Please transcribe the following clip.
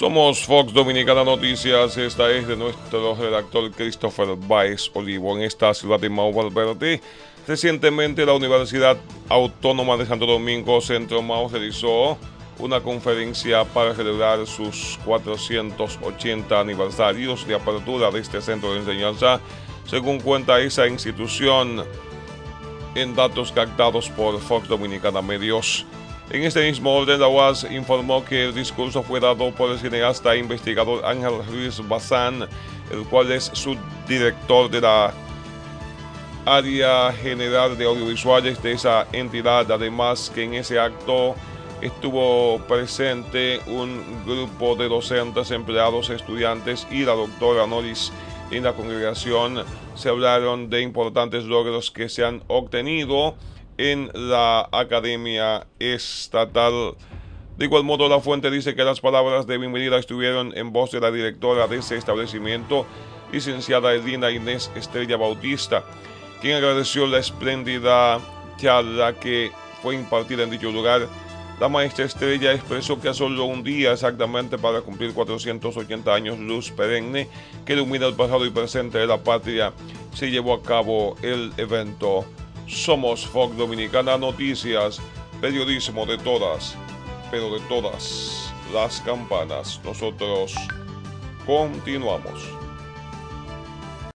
Somos Fox Dominicana Noticias. Esta es de nuestro redactor Christopher Baez Olivo en esta ciudad de Mau Valverde. Recientemente la Universidad Autónoma de Santo Domingo Centro Mau realizó una conferencia para celebrar sus 480 aniversarios de apertura de este centro de enseñanza, según cuenta esa institución en datos captados por Fox Dominicana Medios. En este mismo orden, la UAS informó que el discurso fue dado por el cineasta e investigador Ángel Ruiz Bazán, el cual es subdirector de la área general de audiovisuales de esa entidad. Además, que en ese acto estuvo presente un grupo de docentes, empleados, estudiantes y la doctora Noris en la congregación. Se hablaron de importantes logros que se han obtenido en la Academia Estatal. De igual modo, la fuente dice que las palabras de bienvenida estuvieron en voz de la directora de ese establecimiento, licenciada Edina Inés Estrella Bautista, quien agradeció la espléndida charla que fue impartida en dicho lugar. La maestra Estrella expresó que a solo un día exactamente para cumplir 480 años luz perenne que ilumina el pasado y presente de la patria, se llevó a cabo el evento somos Fox Dominicana Noticias, periodismo de todas, pero de todas las campanas. Nosotros continuamos.